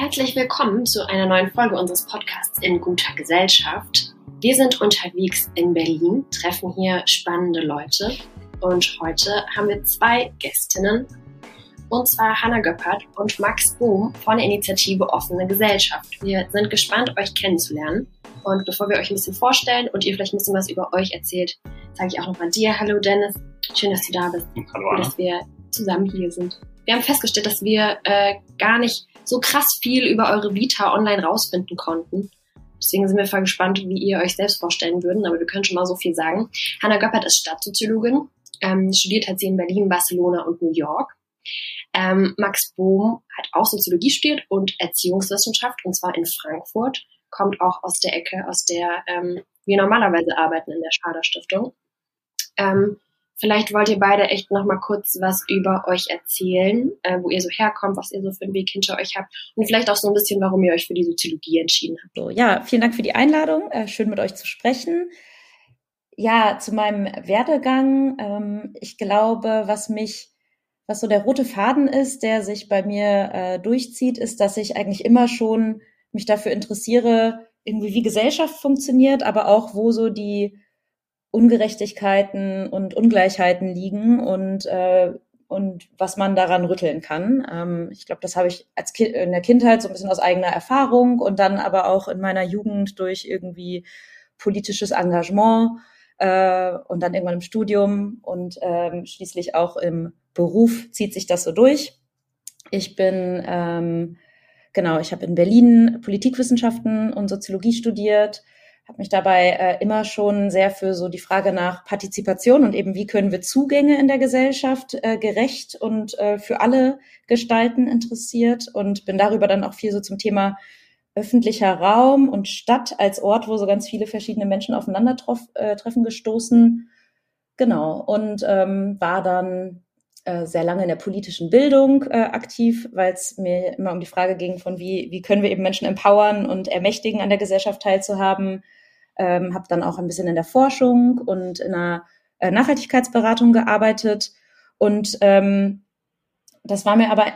Herzlich willkommen zu einer neuen Folge unseres Podcasts in guter Gesellschaft. Wir sind unterwegs in Berlin, treffen hier spannende Leute und heute haben wir zwei Gästinnen, und zwar Hanna Göppert und Max Bohm von der Initiative Offene Gesellschaft. Wir sind gespannt, euch kennenzulernen. Und bevor wir euch ein bisschen vorstellen und ihr vielleicht ein bisschen was über euch erzählt, sage ich auch nochmal dir Hallo Dennis. Schön, dass du da bist. Hallo Anna. Und dass wir zusammen hier sind. Wir haben festgestellt, dass wir äh, gar nicht so krass viel über eure Vita online rausfinden konnten. Deswegen sind wir voll gespannt, wie ihr euch selbst vorstellen würden, aber wir können schon mal so viel sagen. Hanna Göppert ist Stadtsoziologin, ähm, studiert hat sie in Berlin, Barcelona und New York. Ähm, Max Bohm hat auch Soziologie studiert und Erziehungswissenschaft, und zwar in Frankfurt, kommt auch aus der Ecke, aus der ähm, wir normalerweise arbeiten in der Schader Stiftung. Ähm, vielleicht wollt ihr beide echt noch mal kurz was über euch erzählen, äh, wo ihr so herkommt, was ihr so für einen Weg hinter euch habt und vielleicht auch so ein bisschen, warum ihr euch für die Soziologie entschieden habt. So, ja, vielen Dank für die Einladung. Äh, schön mit euch zu sprechen. Ja, zu meinem Werdegang. Ähm, ich glaube, was mich was so der rote Faden ist, der sich bei mir äh, durchzieht, ist, dass ich eigentlich immer schon mich dafür interessiere, irgendwie wie Gesellschaft funktioniert, aber auch wo so die Ungerechtigkeiten und Ungleichheiten liegen und äh, und was man daran rütteln kann. Ähm, ich glaube, das habe ich als kind, in der Kindheit so ein bisschen aus eigener Erfahrung und dann aber auch in meiner Jugend durch irgendwie politisches Engagement äh, und dann irgendwann im Studium und ähm, schließlich auch im Beruf zieht sich das so durch. Ich bin, ähm, genau, ich habe in Berlin Politikwissenschaften und Soziologie studiert, habe mich dabei äh, immer schon sehr für so die Frage nach Partizipation und eben wie können wir Zugänge in der Gesellschaft äh, gerecht und äh, für alle gestalten interessiert und bin darüber dann auch viel so zum Thema öffentlicher Raum und Stadt als Ort, wo so ganz viele verschiedene Menschen aufeinandertreffen äh, gestoßen. Genau. Und ähm, war dann äh, sehr lange in der politischen Bildung äh, aktiv, weil es mir immer um die Frage ging von wie, wie können wir eben Menschen empowern und ermächtigen, an der Gesellschaft teilzuhaben. Ähm, habe dann auch ein bisschen in der Forschung und in einer äh, Nachhaltigkeitsberatung gearbeitet. Und ähm, das war mir aber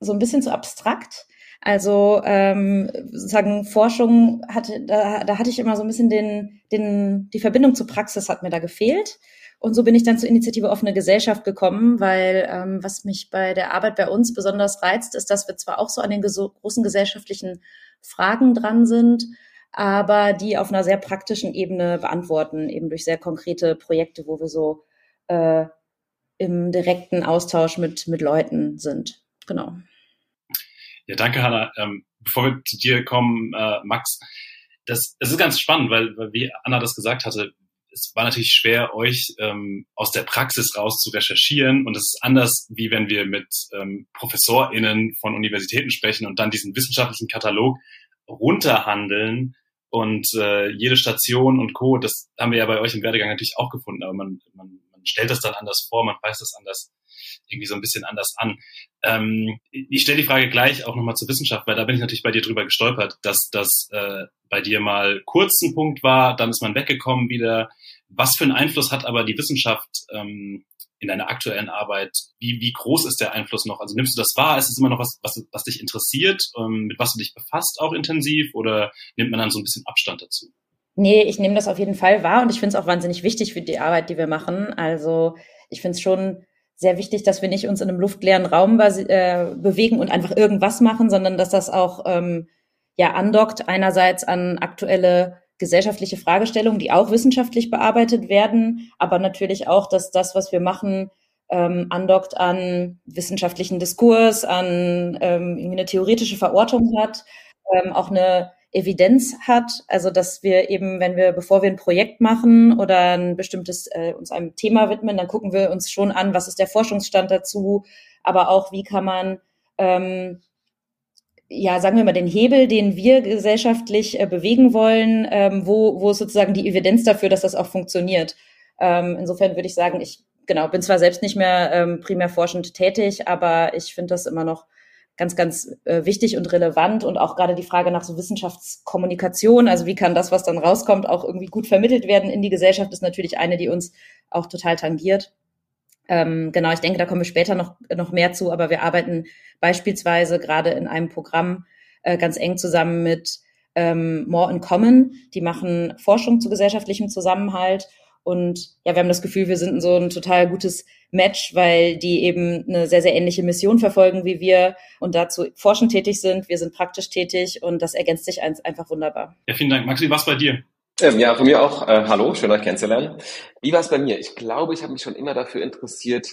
so ein bisschen zu abstrakt also ähm, sozusagen Forschung hatte, da, da hatte ich immer so ein bisschen den, den, die Verbindung zur Praxis hat mir da gefehlt. Und so bin ich dann zur Initiative Offene Gesellschaft gekommen, weil ähm, was mich bei der Arbeit bei uns besonders reizt, ist, dass wir zwar auch so an den großen gesellschaftlichen Fragen dran sind, aber die auf einer sehr praktischen Ebene beantworten, eben durch sehr konkrete Projekte, wo wir so äh, im direkten Austausch mit, mit Leuten sind. Genau. Ja, danke, Hanna. Ähm, bevor wir zu dir kommen, äh, Max, das, das ist ganz spannend, weil, weil wie Anna das gesagt hatte, es war natürlich schwer, euch ähm, aus der Praxis raus zu recherchieren. Und es ist anders, wie wenn wir mit ähm, ProfessorInnen von Universitäten sprechen und dann diesen wissenschaftlichen Katalog runterhandeln und äh, jede Station und Co., das haben wir ja bei euch im Werdegang natürlich auch gefunden, aber man, man, man stellt das dann anders vor, man weiß das anders irgendwie so ein bisschen anders an. Ähm, ich stelle die Frage gleich auch nochmal zur Wissenschaft, weil da bin ich natürlich bei dir drüber gestolpert, dass das äh, bei dir mal kurz ein Punkt war, dann ist man weggekommen wieder. Was für einen Einfluss hat aber die Wissenschaft ähm, in deiner aktuellen Arbeit? Wie, wie groß ist der Einfluss noch? Also nimmst du das wahr? Ist es immer noch was, was, was dich interessiert, ähm, mit was du dich befasst, auch intensiv? Oder nimmt man dann so ein bisschen Abstand dazu? Nee, ich nehme das auf jeden Fall wahr und ich finde es auch wahnsinnig wichtig für die Arbeit, die wir machen. Also ich finde es schon sehr wichtig, dass wir nicht uns in einem luftleeren Raum äh, bewegen und einfach irgendwas machen, sondern dass das auch ähm, ja andockt einerseits an aktuelle gesellschaftliche Fragestellungen, die auch wissenschaftlich bearbeitet werden, aber natürlich auch, dass das, was wir machen, ähm, andockt an wissenschaftlichen Diskurs, an ähm, eine theoretische Verortung hat, ähm, auch eine Evidenz hat, also dass wir eben, wenn wir, bevor wir ein Projekt machen oder ein bestimmtes äh, uns einem Thema widmen, dann gucken wir uns schon an, was ist der Forschungsstand dazu, aber auch wie kann man ähm, ja, sagen wir mal, den Hebel, den wir gesellschaftlich äh, bewegen wollen, ähm, wo, wo ist sozusagen die Evidenz dafür, dass das auch funktioniert. Ähm, insofern würde ich sagen, ich genau bin zwar selbst nicht mehr ähm, primär forschend tätig, aber ich finde das immer noch ganz, ganz äh, wichtig und relevant und auch gerade die Frage nach so Wissenschaftskommunikation, also wie kann das, was dann rauskommt, auch irgendwie gut vermittelt werden in die Gesellschaft, ist natürlich eine, die uns auch total tangiert. Ähm, genau, ich denke, da kommen wir später noch, noch mehr zu, aber wir arbeiten beispielsweise gerade in einem Programm äh, ganz eng zusammen mit ähm, More in Common. Die machen Forschung zu gesellschaftlichem Zusammenhalt. Und ja, wir haben das Gefühl, wir sind so ein total gutes Match, weil die eben eine sehr, sehr ähnliche Mission verfolgen wie wir und dazu forschend tätig sind. Wir sind praktisch tätig und das ergänzt sich einfach wunderbar. Ja, vielen Dank. Maxi, was bei dir? Ähm, ja, von mir auch. Äh, hallo, schön euch kennenzulernen. Wie war es bei mir? Ich glaube, ich habe mich schon immer dafür interessiert,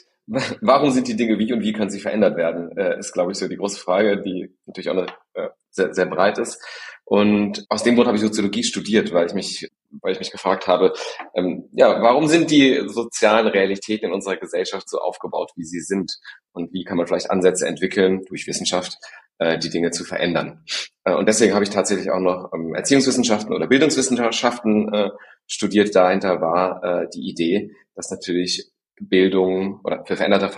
warum sind die Dinge wie und wie können sie verändert werden, äh, ist, glaube ich, so die große Frage, die natürlich auch eine, äh, sehr, sehr breit ist. Und aus dem Grund habe ich Soziologie studiert, weil ich mich, weil ich mich gefragt habe, ähm, ja, warum sind die sozialen Realitäten in unserer Gesellschaft so aufgebaut, wie sie sind? Und wie kann man vielleicht Ansätze entwickeln durch Wissenschaft, äh, die Dinge zu verändern? Äh, und deswegen habe ich tatsächlich auch noch ähm, Erziehungswissenschaften oder Bildungswissenschaften äh, studiert. Dahinter war die Idee, dass natürlich Bildung oder für veränderte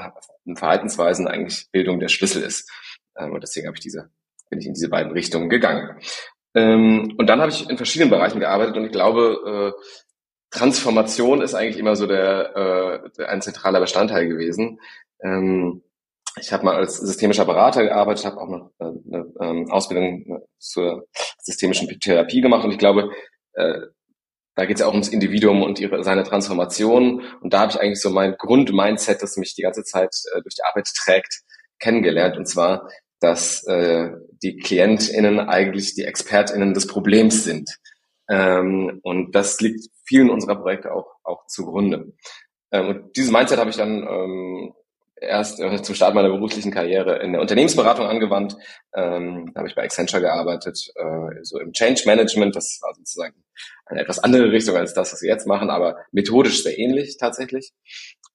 Verhaltensweisen eigentlich Bildung der Schlüssel ist. Ähm, und deswegen habe ich diese, bin ich in diese beiden Richtungen gegangen. Ähm, und dann habe ich in verschiedenen Bereichen gearbeitet und ich glaube, Transformation ist eigentlich immer so der, ein zentraler Bestandteil gewesen. Ich habe mal als systemischer Berater gearbeitet, habe auch noch äh, eine, eine Ausbildung zur systemischen Therapie gemacht und ich glaube, da geht es ja auch ums Individuum und ihre, seine Transformation. Und da habe ich eigentlich so mein Grundmindset, das mich die ganze Zeit äh, durch die Arbeit trägt, kennengelernt. Und zwar, dass äh, die KlientInnen eigentlich die ExpertInnen des Problems sind. Ähm, und das liegt vielen unserer Projekte auch, auch zugrunde. Ähm, und dieses Mindset habe ich dann ähm, erst äh, zum Start meiner beruflichen Karriere in der Unternehmensberatung angewandt. Ähm, da habe ich bei Accenture gearbeitet, äh, so im Change Management. Das war sozusagen eine etwas andere Richtung als das, was wir jetzt machen, aber methodisch sehr ähnlich tatsächlich.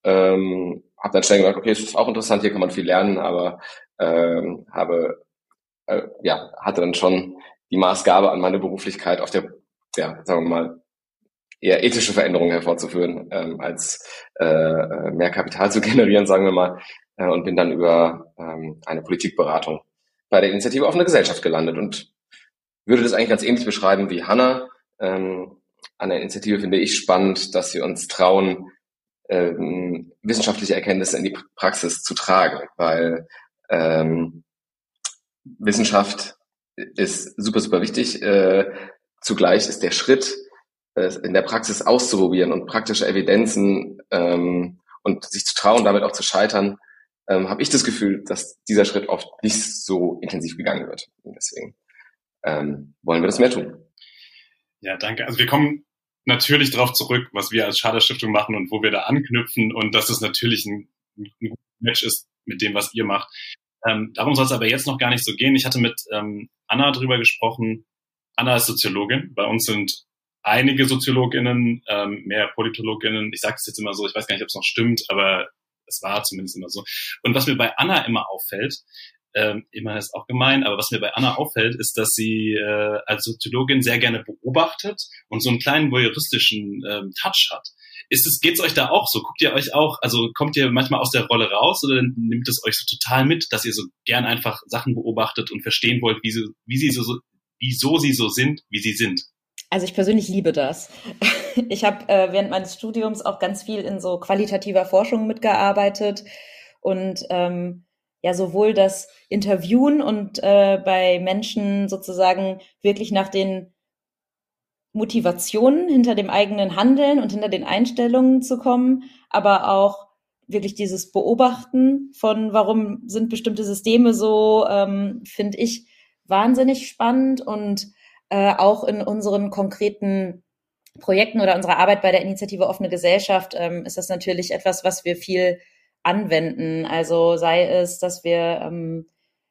Ähm, habe dann schnell gemerkt, okay, das ist auch interessant, hier kann man viel lernen, aber ähm, habe äh, ja hatte dann schon die Maßgabe an meine Beruflichkeit auf der ja sagen wir mal eher ethische Veränderungen hervorzuführen, ähm, als äh, äh, mehr Kapital zu generieren, sagen wir mal, äh, und bin dann über ähm, eine Politikberatung bei der Initiative Offene Gesellschaft gelandet und würde das eigentlich ganz ähnlich beschreiben wie Hanna. Ähm, an der Initiative finde ich spannend, dass wir uns trauen, ähm, wissenschaftliche Erkenntnisse in die Praxis zu tragen, weil ähm, Wissenschaft ist super, super wichtig. Äh, zugleich ist der Schritt, in der Praxis auszuprobieren und praktische Evidenzen ähm, und sich zu trauen, damit auch zu scheitern, ähm, habe ich das Gefühl, dass dieser Schritt oft nicht so intensiv gegangen wird. Und deswegen ähm, wollen wir das mehr tun. Ja, danke. Also wir kommen natürlich darauf zurück, was wir als Schader Stiftung machen und wo wir da anknüpfen und dass es natürlich ein, ein gutes Match ist mit dem, was ihr macht. Ähm, darum soll es aber jetzt noch gar nicht so gehen. Ich hatte mit ähm, Anna drüber gesprochen. Anna ist Soziologin. Bei uns sind einige SoziologInnen, ähm, mehr PolitologInnen. Ich sage es jetzt immer so, ich weiß gar nicht, ob es noch stimmt, aber es war zumindest immer so. Und was mir bei Anna immer auffällt, ähm, immer ist auch gemein, aber was mir bei Anna auffällt, ist, dass sie äh, als Soziologin sehr gerne beobachtet und so einen kleinen voyeuristischen ähm, Touch hat. Ist es, geht's euch da auch so? Guckt ihr euch auch, also kommt ihr manchmal aus der Rolle raus oder nimmt es euch so total mit, dass ihr so gern einfach Sachen beobachtet und verstehen wollt, wie sie, wie sie so, wieso sie so sind, wie sie sind? Also ich persönlich liebe das. Ich habe äh, während meines Studiums auch ganz viel in so qualitativer Forschung mitgearbeitet und ähm, ja sowohl das Interviewen und äh, bei Menschen sozusagen wirklich nach den Motivationen hinter dem eigenen Handeln und hinter den Einstellungen zu kommen, aber auch wirklich dieses Beobachten von, warum sind bestimmte Systeme so, ähm, finde ich wahnsinnig spannend und äh, auch in unseren konkreten Projekten oder unserer Arbeit bei der Initiative Offene Gesellschaft ähm, ist das natürlich etwas, was wir viel anwenden. Also sei es, dass wir, ähm,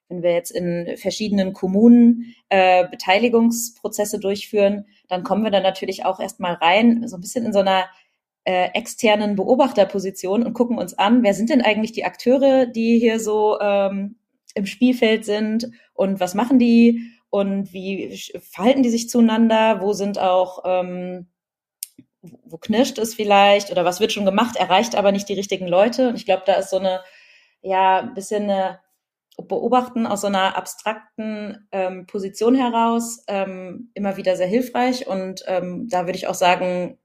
wenn wir jetzt in verschiedenen Kommunen äh, Beteiligungsprozesse durchführen, dann kommen wir da natürlich auch erstmal rein, so ein bisschen in so einer äh, externen Beobachterposition und gucken uns an, wer sind denn eigentlich die Akteure, die hier so ähm, im Spielfeld sind und was machen die und wie verhalten die sich zueinander, wo sind auch, ähm, wo knirscht es vielleicht oder was wird schon gemacht, erreicht aber nicht die richtigen Leute. Und ich glaube, da ist so eine, ja, ein bisschen eine Beobachten aus so einer abstrakten ähm, Position heraus ähm, immer wieder sehr hilfreich. Und ähm, da würde ich auch sagen,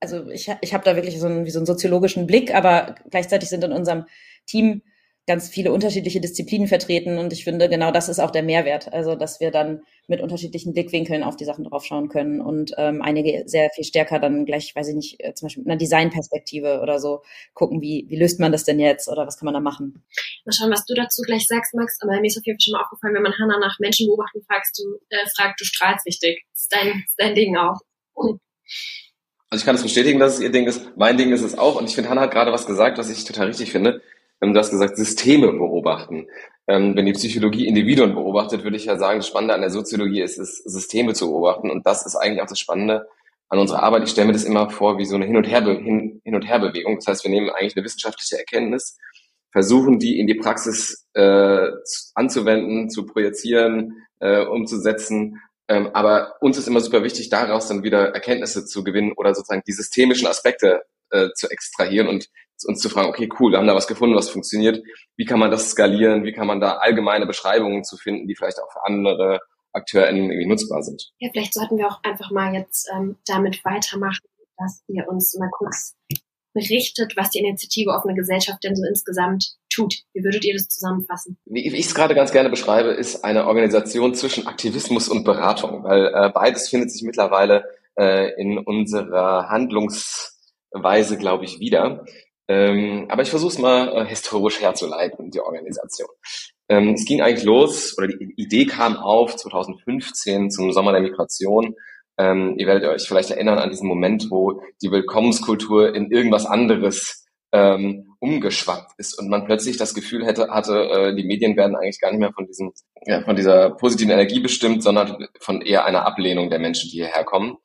also ich, ich habe da wirklich so einen, wie so einen soziologischen Blick, aber gleichzeitig sind in unserem Team ganz viele unterschiedliche Disziplinen vertreten und ich finde, genau das ist auch der Mehrwert. Also, dass wir dann mit unterschiedlichen Blickwinkeln auf die Sachen draufschauen können und ähm, einige sehr viel stärker dann gleich, weiß ich nicht, äh, zum Beispiel mit einer Designperspektive oder so gucken, wie, wie löst man das denn jetzt oder was kann man da machen. Mal schauen, was du dazu gleich sagst, Max, aber mir ist auf jeden Fall schon mal aufgefallen, wenn man Hannah nach Menschen beobachten fragst, du, äh, fragt, du strahlst richtig. Das ist dein, das ist dein Ding auch. Also ich kann es bestätigen, dass es ihr Ding ist. Mein Ding ist es auch. Und ich finde, Hannah hat gerade was gesagt, was ich total richtig finde. Ähm, du hast gesagt, Systeme beobachten. Ähm, wenn die Psychologie Individuen beobachtet, würde ich ja sagen, das Spannende an der Soziologie ist es, Systeme zu beobachten. Und das ist eigentlich auch das Spannende an unserer Arbeit. Ich stelle mir das immer vor wie so eine Hin- und, Herbe Hin, Hin und Herbewegung. Das heißt, wir nehmen eigentlich eine wissenschaftliche Erkenntnis, versuchen die in die Praxis äh, anzuwenden, zu projizieren, äh, umzusetzen. Ähm, aber uns ist immer super wichtig, daraus dann wieder Erkenntnisse zu gewinnen oder sozusagen die systemischen Aspekte äh, zu extrahieren und uns zu fragen, okay, cool, wir haben da was gefunden, was funktioniert. Wie kann man das skalieren? Wie kann man da allgemeine Beschreibungen zu finden, die vielleicht auch für andere AkteurInnen irgendwie nutzbar sind? Ja, vielleicht sollten wir auch einfach mal jetzt ähm, damit weitermachen, dass ihr uns mal kurz berichtet, was die Initiative Offene Gesellschaft denn so insgesamt tut. Wie würdet ihr das zusammenfassen? Wie ich es gerade ganz gerne beschreibe, ist eine Organisation zwischen Aktivismus und Beratung, weil äh, beides findet sich mittlerweile äh, in unserer Handlungsweise, glaube ich, wieder. Ähm, aber ich versuche es mal äh, historisch herzuleiten, die Organisation. Ähm, es ging eigentlich los, oder die Idee kam auf 2015 zum Sommer der Migration. Ähm, ihr werdet euch vielleicht erinnern an diesen Moment, wo die Willkommenskultur in irgendwas anderes ähm, umgeschwappt ist und man plötzlich das Gefühl hätte, hatte, äh, die Medien werden eigentlich gar nicht mehr von diesem, ja, von dieser positiven Energie bestimmt, sondern von eher einer Ablehnung der Menschen, die hierher kommen.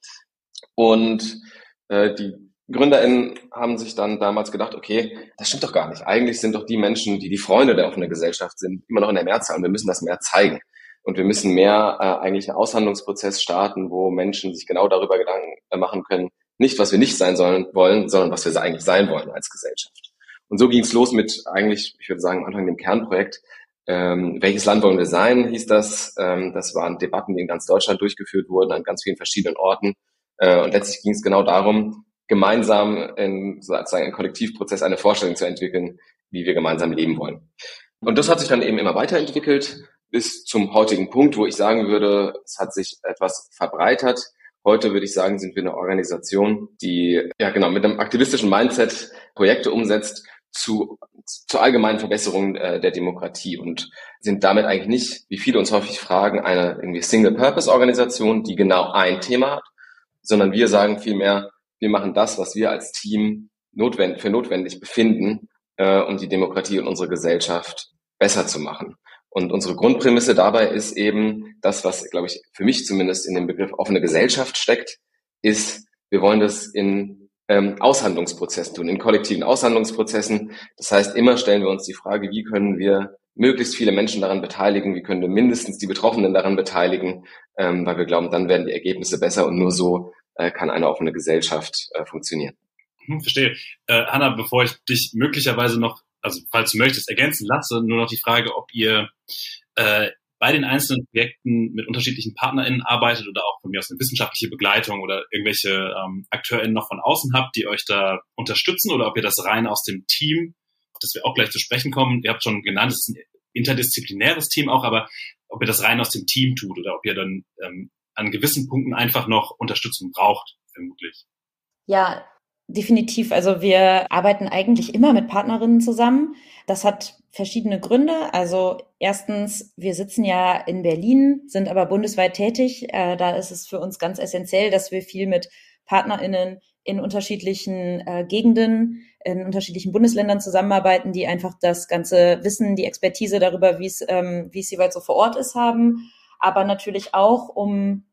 Und äh, die GründerInnen haben sich dann damals gedacht, okay, das stimmt doch gar nicht. Eigentlich sind doch die Menschen, die die Freunde der offenen Gesellschaft sind, immer noch in der Mehrzahl und wir müssen das mehr zeigen. Und wir müssen mehr äh, eigentlich einen Aushandlungsprozess starten, wo Menschen sich genau darüber Gedanken äh, machen können, nicht was wir nicht sein sollen wollen, sondern was wir eigentlich sein wollen als Gesellschaft. Und so ging es los mit eigentlich, ich würde sagen, am Anfang dem Kernprojekt, ähm, welches Land wollen wir sein, hieß das. Ähm, das waren Debatten, die in ganz Deutschland durchgeführt wurden, an ganz vielen verschiedenen Orten. Äh, und letztlich ging es genau darum, gemeinsam in sozusagen im Kollektivprozess eine Vorstellung zu entwickeln, wie wir gemeinsam leben wollen. Und das hat sich dann eben immer weiterentwickelt bis zum heutigen Punkt, wo ich sagen würde, es hat sich etwas verbreitert. Heute würde ich sagen, sind wir eine Organisation, die ja genau mit einem aktivistischen Mindset Projekte umsetzt zu zur allgemeinen Verbesserung äh, der Demokratie und sind damit eigentlich nicht, wie viele uns häufig fragen, eine irgendwie Single-Purpose-Organisation, die genau ein Thema hat, sondern wir sagen vielmehr, wir machen das, was wir als Team notwendig, für notwendig befinden, äh, um die Demokratie und unsere Gesellschaft besser zu machen. Und unsere Grundprämisse dabei ist eben das, was, glaube ich, für mich zumindest in dem Begriff offene Gesellschaft steckt, ist, wir wollen das in ähm, Aushandlungsprozessen tun, in kollektiven Aushandlungsprozessen. Das heißt, immer stellen wir uns die Frage, wie können wir möglichst viele Menschen daran beteiligen, wie können wir mindestens die Betroffenen daran beteiligen, ähm, weil wir glauben, dann werden die Ergebnisse besser und nur so äh, kann eine offene Gesellschaft äh, funktionieren. Hm, verstehe. Äh, Hanna, bevor ich dich möglicherweise noch, also falls du möchtest, ergänzen lasse, nur noch die Frage, ob ihr äh, bei den einzelnen Projekten mit unterschiedlichen PartnerInnen arbeitet oder auch von mir aus eine wissenschaftliche Begleitung oder irgendwelche ähm, AkteurInnen noch von außen habt, die euch da unterstützen oder ob ihr das rein aus dem Team, auf das wir auch gleich zu sprechen kommen, ihr habt schon genannt, es ist ein interdisziplinäres Team auch, aber ob ihr das rein aus dem Team tut oder ob ihr dann ähm, an gewissen Punkten einfach noch Unterstützung braucht, vermutlich. Ja, definitiv. Also wir arbeiten eigentlich immer mit Partnerinnen zusammen. Das hat verschiedene Gründe. Also erstens, wir sitzen ja in Berlin, sind aber bundesweit tätig. Äh, da ist es für uns ganz essentiell, dass wir viel mit Partnerinnen in unterschiedlichen äh, Gegenden, in unterschiedlichen Bundesländern zusammenarbeiten, die einfach das ganze Wissen, die Expertise darüber, wie es, ähm, wie es jeweils so vor Ort ist, haben aber natürlich auch um,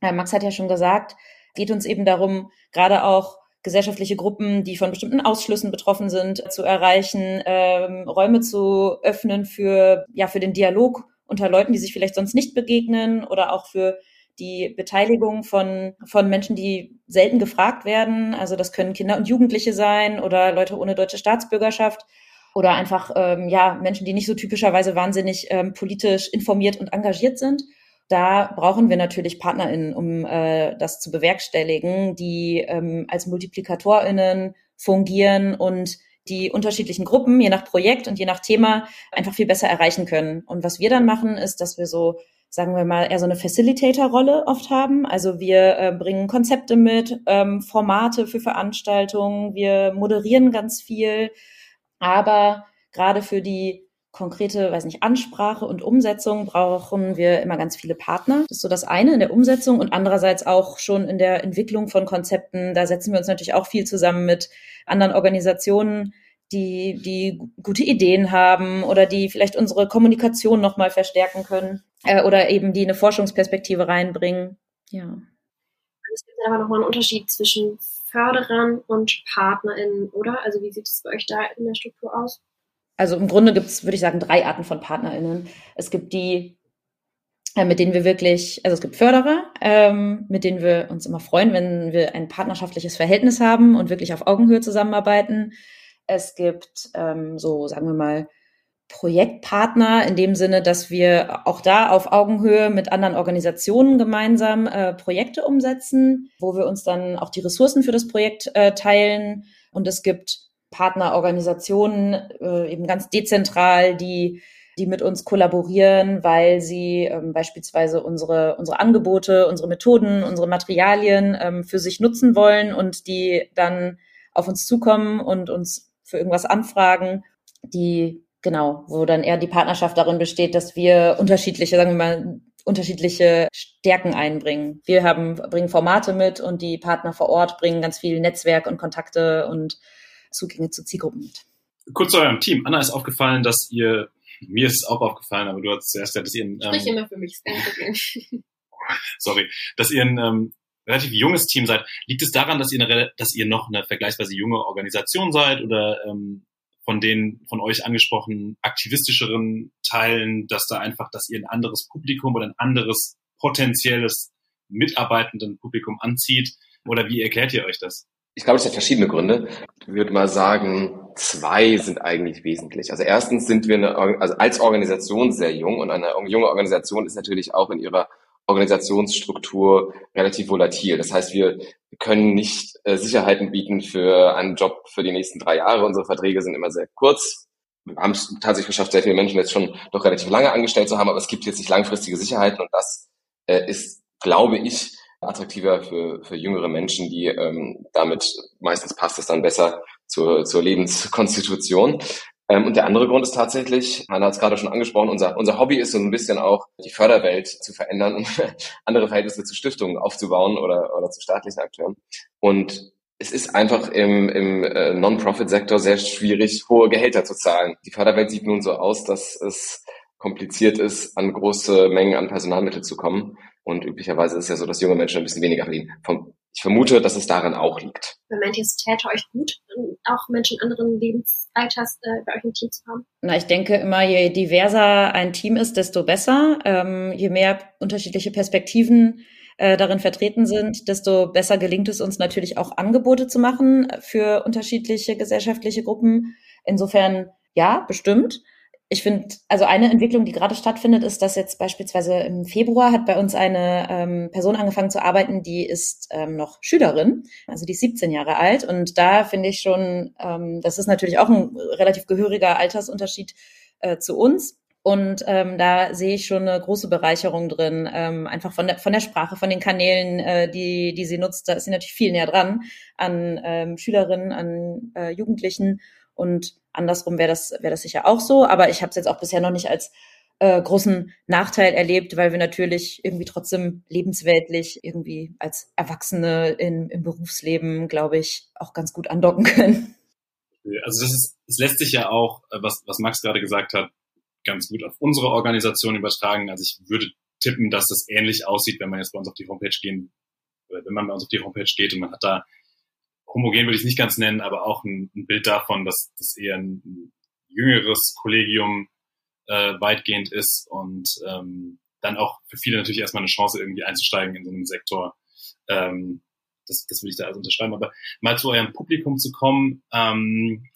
äh, Max hat ja schon gesagt, geht uns eben darum, gerade auch gesellschaftliche Gruppen, die von bestimmten Ausschlüssen betroffen sind, zu erreichen, ähm, Räume zu öffnen für, ja, für den Dialog unter Leuten, die sich vielleicht sonst nicht begegnen oder auch für die Beteiligung von, von Menschen, die selten gefragt werden. Also das können Kinder und Jugendliche sein oder Leute ohne deutsche Staatsbürgerschaft oder einfach ähm, ja Menschen, die nicht so typischerweise wahnsinnig ähm, politisch informiert und engagiert sind. Da brauchen wir natürlich PartnerInnen, um äh, das zu bewerkstelligen, die ähm, als MultiplikatorInnen fungieren und die unterschiedlichen Gruppen, je nach Projekt und je nach Thema, einfach viel besser erreichen können. Und was wir dann machen, ist, dass wir so, sagen wir mal, eher so eine Facilitator-Rolle oft haben. Also wir äh, bringen Konzepte mit, ähm, Formate für Veranstaltungen, wir moderieren ganz viel, aber gerade für die konkrete, weiß nicht, Ansprache und Umsetzung brauchen wir immer ganz viele Partner. Das ist so das eine in der Umsetzung und andererseits auch schon in der Entwicklung von Konzepten. Da setzen wir uns natürlich auch viel zusammen mit anderen Organisationen, die, die gute Ideen haben oder die vielleicht unsere Kommunikation nochmal verstärken können äh, oder eben die eine Forschungsperspektive reinbringen. Ja. Es gibt aber nochmal einen Unterschied zwischen Förderern und PartnerInnen, oder? Also wie sieht es bei euch da in der Struktur aus? also im Grunde gibt es, würde ich sagen, drei Arten von PartnerInnen. Es gibt die, äh, mit denen wir wirklich, also es gibt Förderer, ähm, mit denen wir uns immer freuen, wenn wir ein partnerschaftliches Verhältnis haben und wirklich auf Augenhöhe zusammenarbeiten. Es gibt ähm, so, sagen wir mal, Projektpartner in dem Sinne, dass wir auch da auf Augenhöhe mit anderen Organisationen gemeinsam äh, Projekte umsetzen, wo wir uns dann auch die Ressourcen für das Projekt äh, teilen. Und es gibt Partnerorganisationen, äh, eben ganz dezentral, die die mit uns kollaborieren, weil sie ähm, beispielsweise unsere, unsere Angebote, unsere Methoden, unsere Materialien ähm, für sich nutzen wollen und die dann auf uns zukommen und uns für irgendwas anfragen, die, genau, wo dann eher die Partnerschaft darin besteht, dass wir unterschiedliche, sagen wir mal, unterschiedliche Stärken einbringen. Wir haben, bringen Formate mit und die Partner vor Ort bringen ganz viel Netzwerk und Kontakte und Zugänge zu Zielgruppen mit. Kurz zu eurem Team. Anna ist aufgefallen, dass ihr, mir ist es auch aufgefallen, aber du hast zuerst ja, dass ihr ein, ähm, Sprich immer für mich, sorry, dass ihr ein ähm, relativ junges Team seid. Liegt es daran, dass ihr, eine, dass ihr noch eine vergleichsweise junge Organisation seid oder ähm, von den von euch angesprochenen aktivistischeren Teilen, dass da einfach, dass ihr ein anderes Publikum oder ein anderes potenzielles mitarbeitenden Publikum anzieht? Oder wie erklärt ihr euch das? Ich glaube, es hat verschiedene Gründe. Ich würde mal sagen, zwei sind eigentlich wesentlich. Also erstens sind wir eine, also als Organisation sehr jung und eine junge Organisation ist natürlich auch in ihrer Organisationsstruktur relativ volatil. Das heißt, wir können nicht äh, Sicherheiten bieten für einen Job für die nächsten drei Jahre. Unsere Verträge sind immer sehr kurz. Wir haben es tatsächlich geschafft, sehr viele Menschen jetzt schon doch relativ lange angestellt zu haben, aber es gibt jetzt nicht langfristige Sicherheiten und das äh, ist, glaube ich, attraktiver für, für jüngere Menschen, die ähm, damit meistens passt es dann besser zur, zur Lebenskonstitution. Ähm, und der andere Grund ist tatsächlich, Hanna hat es gerade schon angesprochen, unser, unser Hobby ist so ein bisschen auch die Förderwelt zu verändern und andere Verhältnisse zu Stiftungen aufzubauen oder, oder zu staatlichen Akteuren. Und es ist einfach im, im äh, Non-Profit-Sektor sehr schwierig, hohe Gehälter zu zahlen. Die Förderwelt sieht nun so aus, dass es kompliziert ist, an große Mengen an Personalmittel zu kommen. Und üblicherweise ist es ja so, dass junge Menschen ein bisschen weniger verdienen. Ich vermute, dass es daran auch liegt. Meint ihr, es täte euch gut, auch Menschen anderen Lebensalters äh, bei euch im Team zu haben? Na, ich denke immer, je diverser ein Team ist, desto besser. Ähm, je mehr unterschiedliche Perspektiven äh, darin vertreten sind, desto besser gelingt es uns natürlich auch Angebote zu machen für unterschiedliche gesellschaftliche Gruppen. Insofern ja, bestimmt ich finde, also eine Entwicklung, die gerade stattfindet, ist, dass jetzt beispielsweise im Februar hat bei uns eine ähm, Person angefangen zu arbeiten, die ist ähm, noch Schülerin, also die ist 17 Jahre alt. Und da finde ich schon, ähm, das ist natürlich auch ein relativ gehöriger Altersunterschied äh, zu uns. Und ähm, da sehe ich schon eine große Bereicherung drin, ähm, einfach von der, von der Sprache, von den Kanälen, äh, die, die sie nutzt. Da ist sie natürlich viel näher dran an ähm, Schülerinnen, an äh, Jugendlichen. Und Andersrum wäre das, wäre das sicher auch so, aber ich habe es jetzt auch bisher noch nicht als äh, großen Nachteil erlebt, weil wir natürlich irgendwie trotzdem lebensweltlich irgendwie als Erwachsene in, im Berufsleben, glaube ich, auch ganz gut andocken können. Also das ist, es lässt sich ja auch, äh, was, was Max gerade gesagt hat, ganz gut auf unsere Organisation übertragen. Also ich würde tippen, dass das ähnlich aussieht, wenn man jetzt bei uns auf die Homepage gehen, oder wenn man bei uns auf die Homepage geht und man hat da homogen würde ich es nicht ganz nennen, aber auch ein, ein Bild davon, dass das eher ein, jüngeres Kollegium äh, weitgehend ist und ähm, dann auch für viele natürlich erstmal eine Chance irgendwie einzusteigen in so einem Sektor. Ähm, das, das will ich da also unterschreiben. Aber mal zu eurem Publikum zu kommen. Ähm,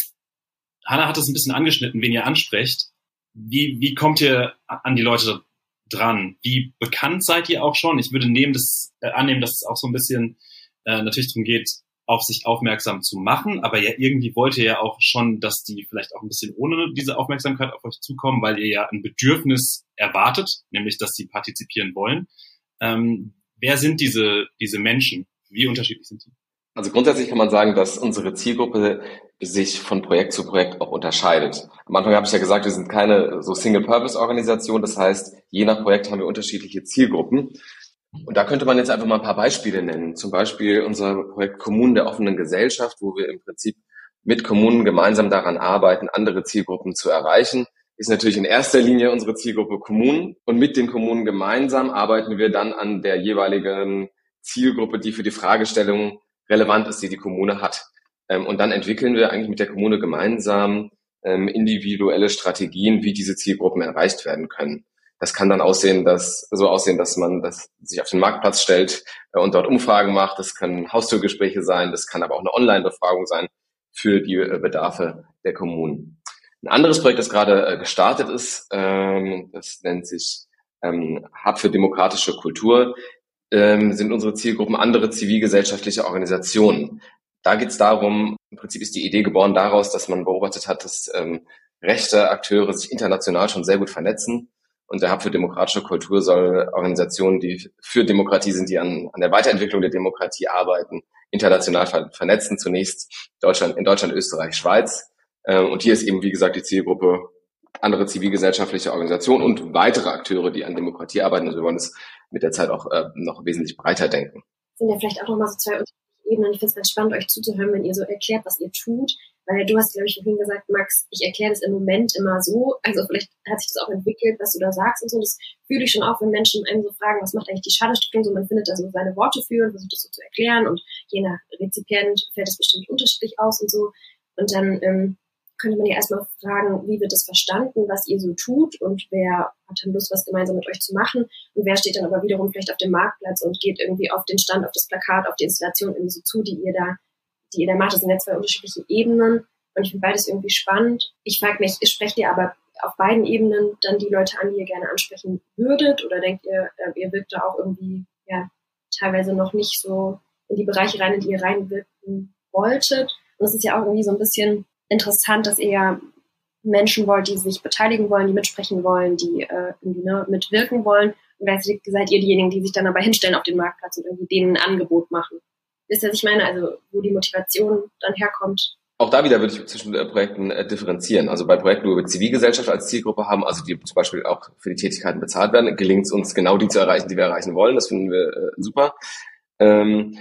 Hanna hat es ein bisschen angeschnitten, wen ihr ansprecht. Wie, wie kommt ihr an die Leute dran? Wie bekannt seid ihr auch schon? Ich würde nehmen, das, äh, annehmen, dass es auch so ein bisschen äh, natürlich darum geht, auf sich aufmerksam zu machen, aber ja irgendwie wollt ihr ja auch schon, dass die vielleicht auch ein bisschen ohne diese Aufmerksamkeit auf euch zukommen, weil ihr ja ein Bedürfnis erwartet, nämlich dass sie partizipieren wollen. Ähm, wer sind diese, diese Menschen? Wie unterschiedlich sind die? Also grundsätzlich kann man sagen, dass unsere Zielgruppe sich von Projekt zu Projekt auch unterscheidet. Am Anfang habe ich ja gesagt, wir sind keine so Single-Purpose-Organisation. Das heißt, je nach Projekt haben wir unterschiedliche Zielgruppen. Und da könnte man jetzt einfach mal ein paar Beispiele nennen. Zum Beispiel unser Projekt Kommunen der offenen Gesellschaft, wo wir im Prinzip mit Kommunen gemeinsam daran arbeiten, andere Zielgruppen zu erreichen. Ist natürlich in erster Linie unsere Zielgruppe Kommunen. Und mit den Kommunen gemeinsam arbeiten wir dann an der jeweiligen Zielgruppe, die für die Fragestellung relevant ist, die die Kommune hat. Ähm, und dann entwickeln wir eigentlich mit der Kommune gemeinsam ähm, individuelle Strategien, wie diese Zielgruppen erreicht werden können. Das kann dann aussehen, dass so aussehen, dass man das sich auf den Marktplatz stellt äh, und dort Umfragen macht. Das können Haustürgespräche sein, das kann aber auch eine Online-Befragung sein für die äh, Bedarfe der Kommunen. Ein anderes Projekt, das gerade äh, gestartet ist, ähm, das nennt sich ähm, Hub für demokratische Kultur, ähm, sind unsere Zielgruppen andere zivilgesellschaftliche Organisationen. Da geht es darum, im Prinzip ist die Idee geboren daraus, dass man beobachtet hat, dass ähm, rechte Akteure sich international schon sehr gut vernetzen und der Hub für demokratische Kultur soll Organisationen, die für Demokratie sind, die an, an der Weiterentwicklung der Demokratie arbeiten, international ver vernetzen. Zunächst Deutschland, in Deutschland, Österreich, Schweiz. Ähm, und hier ist eben, wie gesagt, die Zielgruppe andere zivilgesellschaftliche Organisationen und weitere Akteure, die an Demokratie arbeiten. Also wir wollen es mit der Zeit auch äh, noch wesentlich breiter denken. Sind ja vielleicht auch nochmal so zwei Ebenen. Ich finde es ganz spannend, euch zuzuhören, wenn ihr so erklärt, was ihr tut. Weil du hast, glaube ich, vorhin gesagt, Max, ich erkläre das im Moment immer so. Also vielleicht hat sich das auch entwickelt, was du da sagst und so. Das fühle ich schon auch, wenn Menschen einem so fragen, was macht eigentlich die Schadenstiftung? So, man findet da so seine Worte für und versucht das so zu erklären. Und je nach Rezipient fällt das bestimmt unterschiedlich aus und so. Und dann ähm, könnte man ja erstmal fragen, wie wird das verstanden, was ihr so tut und wer hat dann Lust, was gemeinsam mit euch zu machen und wer steht dann aber wiederum vielleicht auf dem Marktplatz und geht irgendwie auf den Stand, auf das Plakat, auf die Installation irgendwie so zu, die ihr da die ihr da macht. Das sind ja zwei unterschiedliche Ebenen und ich finde beides irgendwie spannend. Ich frage mich, sprecht ihr aber auf beiden Ebenen dann die Leute an, die ihr gerne ansprechen würdet oder denkt ihr, äh, ihr wirkt da auch irgendwie ja teilweise noch nicht so in die Bereiche rein, in die ihr reinwirken wolltet? Und es ist ja auch irgendwie so ein bisschen interessant, dass ihr ja Menschen wollt, die sich beteiligen wollen, die mitsprechen wollen, die äh, irgendwie ne, mitwirken wollen. Und gleichzeitig seid ihr diejenigen, die sich dann aber hinstellen auf den Marktplatz und irgendwie denen ein Angebot machen. Wisst ihr, was ich meine? Also, wo die Motivation dann herkommt. Auch da wieder würde ich zwischen äh, Projekten äh, differenzieren. Also bei Projekten, wo wir Zivilgesellschaft als Zielgruppe haben, also die zum Beispiel auch für die Tätigkeiten bezahlt werden, gelingt es uns genau die zu erreichen, die wir erreichen wollen. Das finden wir äh, super. Ähm,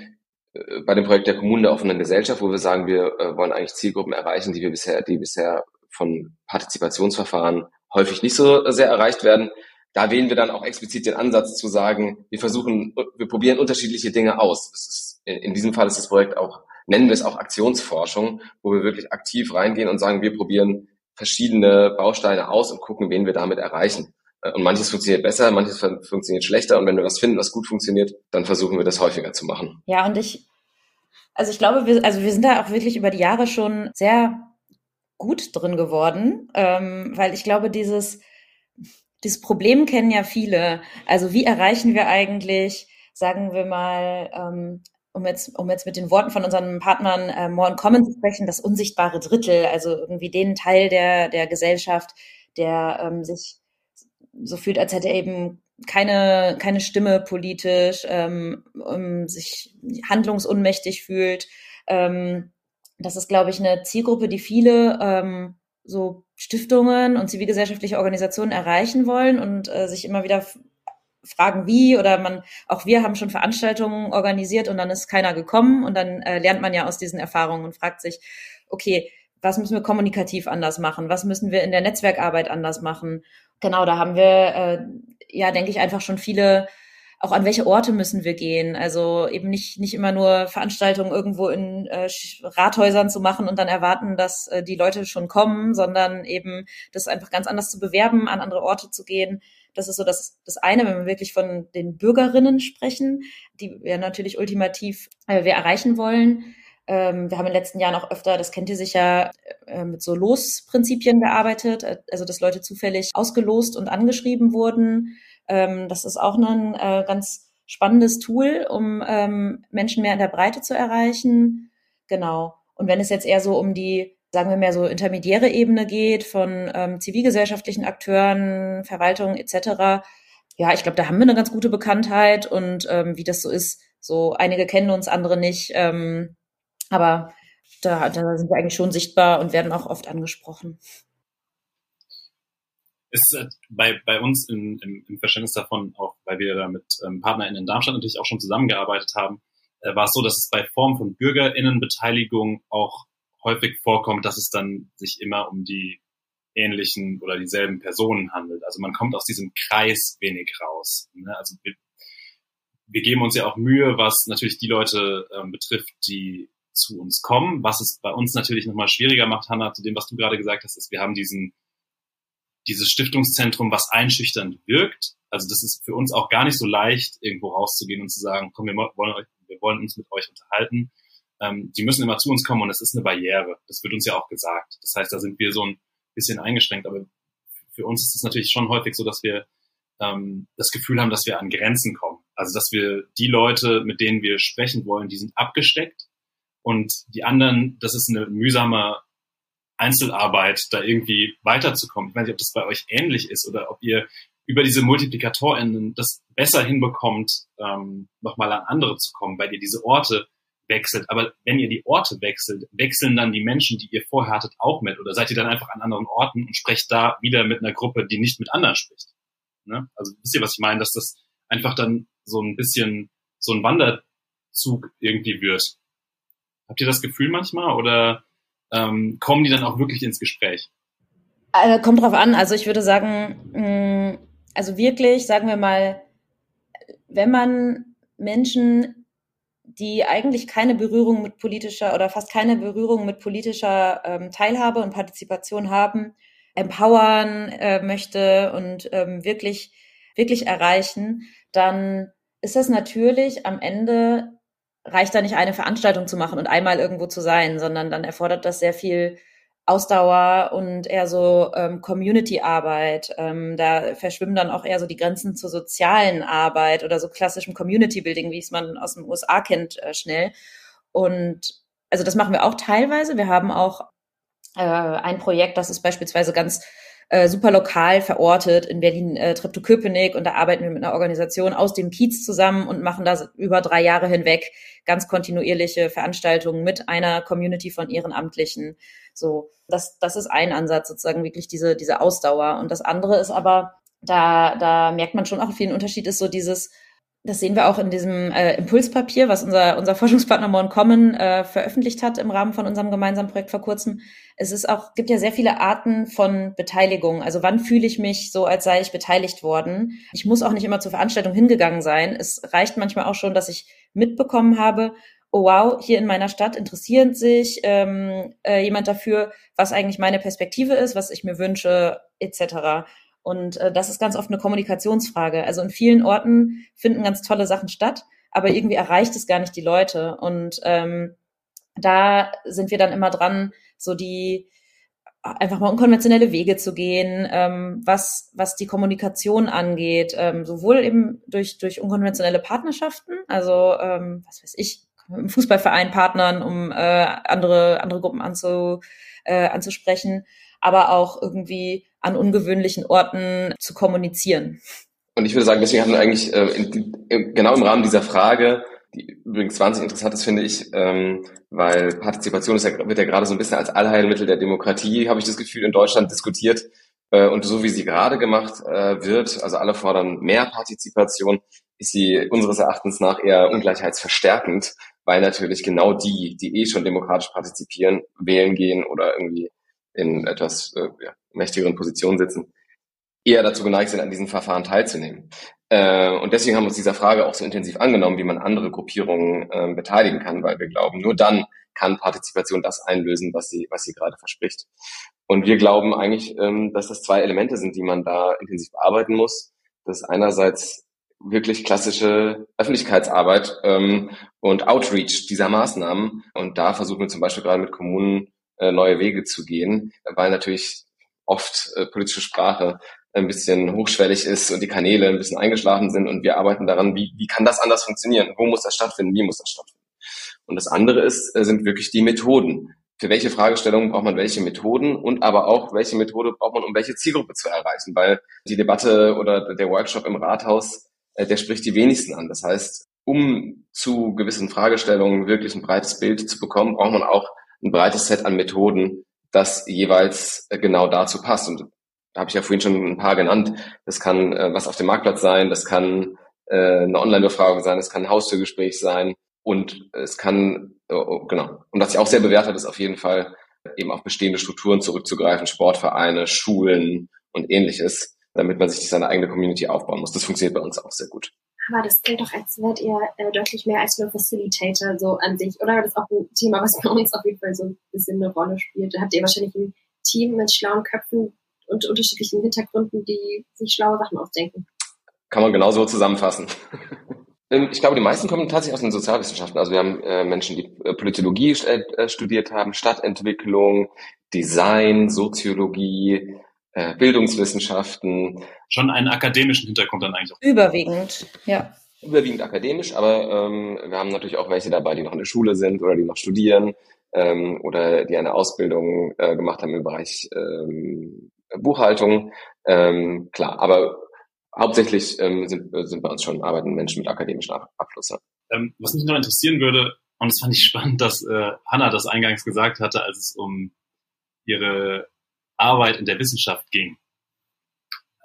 äh, bei dem Projekt der Kommunen der offenen Gesellschaft, wo wir sagen, wir wollen eigentlich Zielgruppen erreichen, die wir bisher, die bisher von Partizipationsverfahren häufig nicht so sehr erreicht werden. Da wählen wir dann auch explizit den Ansatz zu sagen, wir versuchen, wir probieren unterschiedliche Dinge aus. Ist in diesem Fall ist das Projekt auch, nennen wir es auch Aktionsforschung, wo wir wirklich aktiv reingehen und sagen, wir probieren verschiedene Bausteine aus und gucken, wen wir damit erreichen. Äh, und manches funktioniert besser, manches funktioniert schlechter. Und wenn wir was finden, was gut funktioniert, dann versuchen wir das häufiger zu machen. Ja, und ich, also ich glaube, wir, also wir sind da auch wirklich über die Jahre schon sehr gut drin geworden, ähm, weil ich glaube, dieses, dieses Problem kennen ja viele. Also wie erreichen wir eigentlich, sagen wir mal, ähm, um jetzt, um jetzt mit den Worten von unseren Partnern äh, More in Common zu sprechen, das unsichtbare Drittel, also irgendwie den Teil der, der Gesellschaft, der ähm, sich so fühlt, als hätte er eben keine, keine Stimme politisch, ähm, um, sich handlungsunmächtig fühlt. Ähm, das ist, glaube ich, eine Zielgruppe, die viele ähm, so Stiftungen und zivilgesellschaftliche Organisationen erreichen wollen und äh, sich immer wieder fragen wie oder man, auch wir haben schon Veranstaltungen organisiert und dann ist keiner gekommen und dann äh, lernt man ja aus diesen Erfahrungen und fragt sich, okay, was müssen wir kommunikativ anders machen? Was müssen wir in der Netzwerkarbeit anders machen? Genau, da haben wir, äh, ja, denke ich, einfach schon viele, auch an welche Orte müssen wir gehen? Also eben nicht, nicht immer nur Veranstaltungen irgendwo in äh, Rathäusern zu machen und dann erwarten, dass äh, die Leute schon kommen, sondern eben das einfach ganz anders zu bewerben, an andere Orte zu gehen das ist so das, das eine, wenn wir wirklich von den Bürgerinnen sprechen, die wir natürlich ultimativ äh, wir erreichen wollen. Ähm, wir haben in den letzten Jahren auch öfter, das kennt ihr sicher, äh, mit so Losprinzipien gearbeitet, äh, also dass Leute zufällig ausgelost und angeschrieben wurden. Ähm, das ist auch ein äh, ganz spannendes Tool, um ähm, Menschen mehr in der Breite zu erreichen. genau. Und wenn es jetzt eher so um die, sagen wir mehr so intermediäre Ebene geht von ähm, zivilgesellschaftlichen Akteuren, Verwaltung etc., ja, ich glaube, da haben wir eine ganz gute Bekanntheit und ähm, wie das so ist, so einige kennen uns, andere nicht. Ähm, aber da, da sind wir eigentlich schon sichtbar und werden auch oft angesprochen. Ist äh, bei, bei uns in, im, im Verständnis davon, auch weil wir da mit ähm, PartnerInnen in Darmstadt natürlich auch schon zusammengearbeitet haben, äh, war es so, dass es bei Form von BürgerInnenbeteiligung auch häufig vorkommt, dass es dann sich immer um die ähnlichen oder dieselben Personen handelt. Also man kommt aus diesem Kreis wenig raus. Ne? Also wir, wir geben uns ja auch Mühe, was natürlich die Leute ähm, betrifft, die zu uns kommen. Was es bei uns natürlich nochmal schwieriger macht, Hanna, zu dem, was du gerade gesagt hast, ist, wir haben diesen, dieses Stiftungszentrum, was einschüchternd wirkt. Also das ist für uns auch gar nicht so leicht, irgendwo rauszugehen und zu sagen, komm, wir wollen, euch, wir wollen uns mit euch unterhalten. Ähm, die müssen immer zu uns kommen und es ist eine Barriere. Das wird uns ja auch gesagt. Das heißt, da sind wir so ein bisschen eingeschränkt. Aber für uns ist es natürlich schon häufig so, dass wir ähm, das Gefühl haben, dass wir an Grenzen kommen. Also dass wir die Leute, mit denen wir sprechen wollen, die sind abgesteckt und die anderen, das ist eine mühsame Einzelarbeit, da irgendwie weiterzukommen. Ich weiß nicht, ob das bei euch ähnlich ist oder ob ihr über diese MultiplikatorInnen das besser hinbekommt, ähm, nochmal an andere zu kommen, weil ihr diese Orte wechselt. Aber wenn ihr die Orte wechselt, wechseln dann die Menschen, die ihr vorher hattet, auch mit? Oder seid ihr dann einfach an anderen Orten und sprecht da wieder mit einer Gruppe, die nicht mit anderen spricht? Ne? Also wisst ihr, was ich meine? Dass das einfach dann so ein bisschen so ein Wanderzug irgendwie wird. Habt ihr das Gefühl manchmal oder ähm, kommen die dann auch wirklich ins Gespräch? Äh, kommt drauf an. Also ich würde sagen, mh, mm, also wirklich, sagen wir mal, wenn man Menschen die eigentlich keine Berührung mit politischer oder fast keine Berührung mit politischer ähm, Teilhabe und Partizipation haben, empowern äh, möchte und ähm, wirklich, wirklich erreichen, dann ist das natürlich am Ende reicht da nicht eine Veranstaltung zu machen und einmal irgendwo zu sein, sondern dann erfordert das sehr viel Ausdauer und eher so ähm, Community-Arbeit. Ähm, da verschwimmen dann auch eher so die Grenzen zur sozialen Arbeit oder so klassischem Community-Building, wie es man aus den USA kennt, äh, schnell. Und also das machen wir auch teilweise. Wir haben auch äh, ein Projekt, das ist beispielsweise ganz äh, super lokal verortet in Berlin äh, Treptow-Köpenick und da arbeiten wir mit einer Organisation aus dem Kiez zusammen und machen da über drei Jahre hinweg ganz kontinuierliche Veranstaltungen mit einer Community von Ehrenamtlichen. So, das, das ist ein Ansatz, sozusagen wirklich diese, diese Ausdauer. Und das andere ist aber, da, da merkt man schon auch, viel Unterschied ist so dieses, das sehen wir auch in diesem äh, Impulspapier, was unser, unser Forschungspartner Morn Common äh, veröffentlicht hat im Rahmen von unserem gemeinsamen Projekt vor kurzem. Es ist auch, gibt ja sehr viele Arten von Beteiligung. Also wann fühle ich mich so, als sei ich beteiligt worden? Ich muss auch nicht immer zur Veranstaltung hingegangen sein. Es reicht manchmal auch schon, dass ich mitbekommen habe, oh wow, hier in meiner Stadt interessiert sich ähm, äh, jemand dafür, was eigentlich meine Perspektive ist, was ich mir wünsche, etc. Und äh, das ist ganz oft eine Kommunikationsfrage. Also in vielen Orten finden ganz tolle Sachen statt, aber irgendwie erreicht es gar nicht die Leute. Und ähm, da sind wir dann immer dran, so die einfach mal unkonventionelle Wege zu gehen, ähm, was, was die Kommunikation angeht, ähm, sowohl eben durch, durch unkonventionelle Partnerschaften, also ähm, was weiß ich, im Fußballverein partnern, um äh, andere, andere Gruppen anzu, äh, anzusprechen, aber auch irgendwie an ungewöhnlichen Orten zu kommunizieren. Und ich würde sagen, deswegen hatten wir eigentlich äh, in, genau im Rahmen dieser Frage, die übrigens wahnsinnig interessant ist, finde ich, ähm, weil Partizipation ist ja, wird ja gerade so ein bisschen als Allheilmittel der Demokratie, habe ich das Gefühl, in Deutschland diskutiert. Äh, und so wie sie gerade gemacht äh, wird, also alle fordern mehr Partizipation, ist sie unseres Erachtens nach eher ungleichheitsverstärkend, weil natürlich genau die, die eh schon demokratisch partizipieren, wählen gehen oder irgendwie in etwas äh, ja, mächtigeren Positionen sitzen, eher dazu geneigt sind, an diesen Verfahren teilzunehmen. Äh, und deswegen haben wir uns dieser Frage auch so intensiv angenommen, wie man andere Gruppierungen äh, beteiligen kann, weil wir glauben, nur dann kann Partizipation das einlösen, was sie, was sie gerade verspricht. Und wir glauben eigentlich, ähm, dass das zwei Elemente sind, die man da intensiv bearbeiten muss. Das ist einerseits wirklich klassische Öffentlichkeitsarbeit ähm, und Outreach dieser Maßnahmen. Und da versuchen wir zum Beispiel gerade mit Kommunen äh, neue Wege zu gehen, weil natürlich oft äh, politische Sprache ein bisschen hochschwellig ist und die Kanäle ein bisschen eingeschlafen sind und wir arbeiten daran, wie, wie kann das anders funktionieren? Wo muss das stattfinden? Wie muss das stattfinden? Und das andere ist, äh, sind wirklich die Methoden. Für welche Fragestellungen braucht man welche Methoden und aber auch, welche Methode braucht man, um welche Zielgruppe zu erreichen? Weil die Debatte oder der Workshop im Rathaus, äh, der spricht die wenigsten an. Das heißt, um zu gewissen Fragestellungen wirklich ein breites Bild zu bekommen, braucht man auch ein breites Set an Methoden, das jeweils äh, genau dazu passt. Und da habe ich ja vorhin schon ein paar genannt. Das kann äh, was auf dem Marktplatz sein, das kann äh, eine Online-Befragung sein, es kann ein Haustürgespräch sein und es kann, äh, genau. Und was ich auch sehr bewerte, ist auf jeden Fall eben auf bestehende Strukturen zurückzugreifen, Sportvereine, Schulen und ähnliches, damit man sich seine eigene Community aufbauen muss. Das funktioniert bei uns auch sehr gut. Aber das klingt doch, als wärt ihr äh, deutlich mehr als nur Facilitator so an sich. Oder das ist auch ein Thema, was bei uns auf jeden Fall so ein bisschen eine Rolle spielt. Da habt ihr wahrscheinlich ein Team mit schlauen Köpfen und unterschiedlichen Hintergründen, die sich schlaue Sachen ausdenken. Kann man genauso zusammenfassen. Ähm, ich glaube, die meisten kommen tatsächlich aus den Sozialwissenschaften. Also wir haben äh, Menschen, die äh, Politologie äh, studiert haben, Stadtentwicklung, Design, Soziologie, Bildungswissenschaften. Schon einen akademischen Hintergrund dann eigentlich auch. Überwiegend, ja. Überwiegend akademisch, aber ähm, wir haben natürlich auch welche dabei, die noch in der Schule sind oder die noch studieren ähm, oder die eine Ausbildung äh, gemacht haben im Bereich ähm, Buchhaltung. Ähm, klar, aber hauptsächlich ähm, sind, sind bei uns schon arbeiten Menschen mit akademischem Abschluss. Ja. Ähm, was mich noch interessieren würde, und das fand ich spannend, dass äh, Hanna das eingangs gesagt hatte, als es um ihre Arbeit in der Wissenschaft ging.